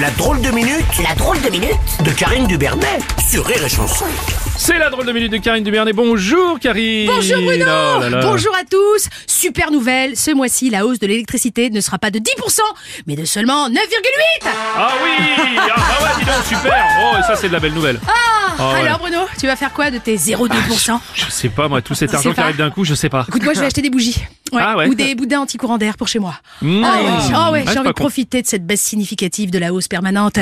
La drôle de minute, la drôle de minute de Karine Dubernet sur Rire et Chanson. C'est la drôle de minute de Karine Dubernet. Bonjour Karine Bonjour Bruno Oh là là. Bonjour à tous Super nouvelle, ce mois-ci, la hausse de l'électricité ne sera pas de 10%, mais de seulement 9,8% Ah oui Ah bah ouais, dis donc, super Oh, et ça c'est de la belle nouvelle. Ah Ah ouais. Alors Bruno, tu vas faire quoi de tes 0,2% Je sais pas, moi, tout cet argent qui arrive d'un coup, je sais pas. Écoute, moi je vais acheter des bougies. Ah ouais. Ou des boudins anti-courant d'air pour chez moi. Mmh. Ah ouais, ah ouais, Ouais, c'est j'ai envie de con. profiter de cette baisse significative de la hausse permanente,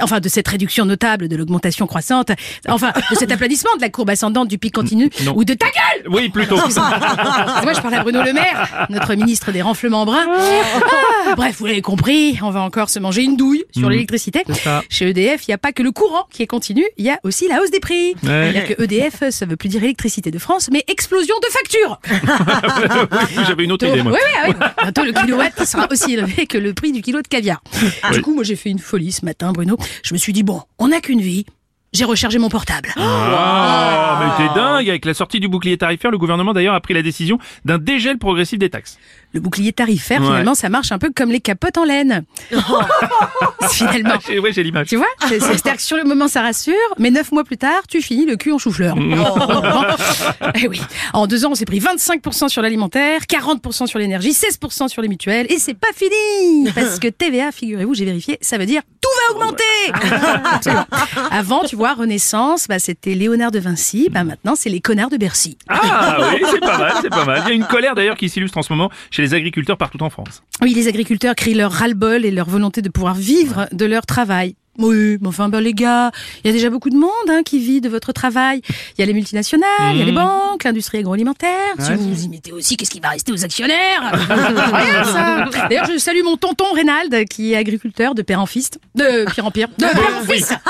enfin de cette réduction notable de l'augmentation croissante, enfin de cet aplanissement de la courbe ascendante du pic continu, Non. ou de ta gueule Oui, plutôt. Moi, je parle à Bruno Le Maire, notre ministre des renflements bruns. Ah, bref, vous l'avez compris, on va encore se manger une douille sur l'électricité. c'est ça. Chez EDF, il n'y a pas que le courant qui est continu, il y a aussi la hausse des prix. Ouais. C'est-à-dire que EDF, ça veut plus dire électricité de France, mais explosion de factures. J'avais une autre idée, moi. Oui, oui, oui. Bientôt, le kilowatt sera aussi élevé que le prix du kilo de caviar. Du coup, moi, j'ai fait une folie ce matin, Bruno. Je me suis dit, bon, on n'a qu'une vie. J'ai rechargé mon portable. Ah, mais t'es dingue Avec la sortie du bouclier tarifaire, le gouvernement d'ailleurs a pris la décision d'un dégel progressif des taxes. Le bouclier tarifaire, Ouais. finalement, ça marche un peu comme les capotes en laine. finalement. J'ai- Ouais, j'ai l'image. Tu vois C'est- c'est- C'est-à-dire que sur le moment, ça rassure, mais neuf mois plus tard, tu finis le cul en chou-fleur. Eh oui. En deux ans, on s'est pris 25% sur l'alimentaire, 40% sur l'énergie, 16% sur les mutuelles, et c'est pas fini Parce que TVA, figurez-vous, j'ai vérifié, ça veut dire tout va augmenter. Avant, tu vois, Renaissance, bah, c'était Léonard de Vinci, bah, maintenant, c'est les connards de Bercy. Ah oui, c'est pas mal, c'est pas mal. Il y a une colère d'ailleurs qui s'illustre en ce moment chez les agriculteurs partout en France. Oui, les agriculteurs crient leur ras-le-bol et leur volonté de pouvoir vivre de leur travail. Oui, mais enfin, ben, les gars, il y a déjà beaucoup de monde hein, qui vit de votre travail. Il y a les multinationales, il y a les banques, l'industrie agroalimentaire. Si vous vous y mettez aussi, qu'est-ce qui va rester aux actionnaires? Rien, ça. D'ailleurs, je salue mon tonton Reynald, qui est agriculteur de père en fils. De pire en pire. De père en fils.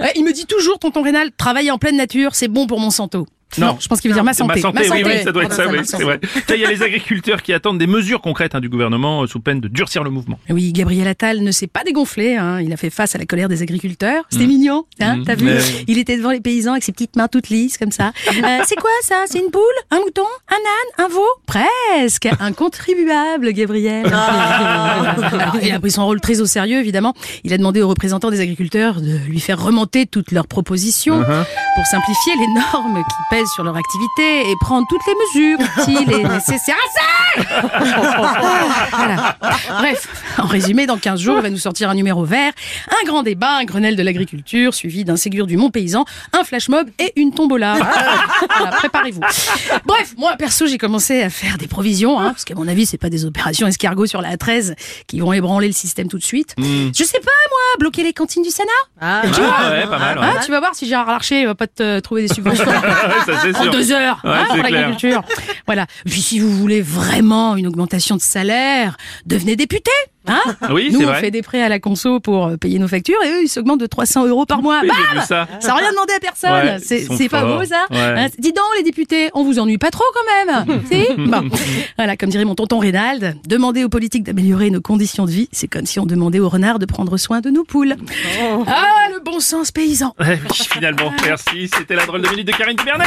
Ouais, Il me dit toujours, tonton Reynald, travailler en pleine nature, c'est bon pour mon Non, je pense qu'il veut dire ma santé. Ma santé, oui, oui, ça doit être ça, oui, ma c'est santé. vrai. Tiens, Il y a les agriculteurs qui attendent des mesures concrètes hein, du gouvernement euh, sous peine de durcir le mouvement. Oui, Gabriel Attal ne s'est pas dégonflé. Hein. Il a fait face à la colère des agriculteurs. C'était mignon, hein, t'as vu? Mais- Il était devant les paysans avec ses petites mains toutes lisses comme ça. Euh, c'est quoi ça? C'est une poule? Un mouton? Un âne? Un veau? Presque Un contribuable, Gabriel. Alors, il a pris son rôle très au sérieux, évidemment. Il a demandé aux représentants des agriculteurs de lui faire remonter toutes leurs propositions pour simplifier les normes qui pèsent sur leur activité et prendre toutes les mesures utiles et nécessaires ça. Voilà. Bref, en résumé, dans 15 jours, il va nous sortir un numéro vert, un grand débat, un Grenelle de l'agriculture, suivi d'un Ségur du Mont Paysan, un flash mob et une tombola. Voilà, préparez-vous. Bref, moi, perso, j'ai commencé à faire des provisions, hein, parce qu'à mon avis, c'est pas des opérations escargots sur la 13 qui vont ébranler le système tout de suite. Je sais pas, moi, bloquer les cantines du Sénat Ah ouais, pas mal. ouais. Hein, Tu vas voir si Gérard Larcher va pas te trouver des subventions. Ouais, ça c'est En deux heures Ouais, hein, pour l'agriculture. Voilà. Puis si vous voulez vraiment une augmentation de salaire, devenez député. Hein Oui, Nous, on vrai. fait des prêts à la conso pour euh, payer nos factures et eux, ils s'augmentent de 300 euros par mois. Bam ça. n'a rien demandé à personne. Ouais, c'est pas beau ça Ouais. Hein, Dis donc les députés, on vous ennuie pas trop quand même. si Bon. Voilà, comme dirait mon tonton Reynald, demander aux politiques d'améliorer nos conditions de vie, c'est comme si on demandait aux renards de prendre soin de nos poules. Ah, le bon sens paysan. Ouais, oui, finalement, merci. C'était la drôle de minute de Karine Dubernet.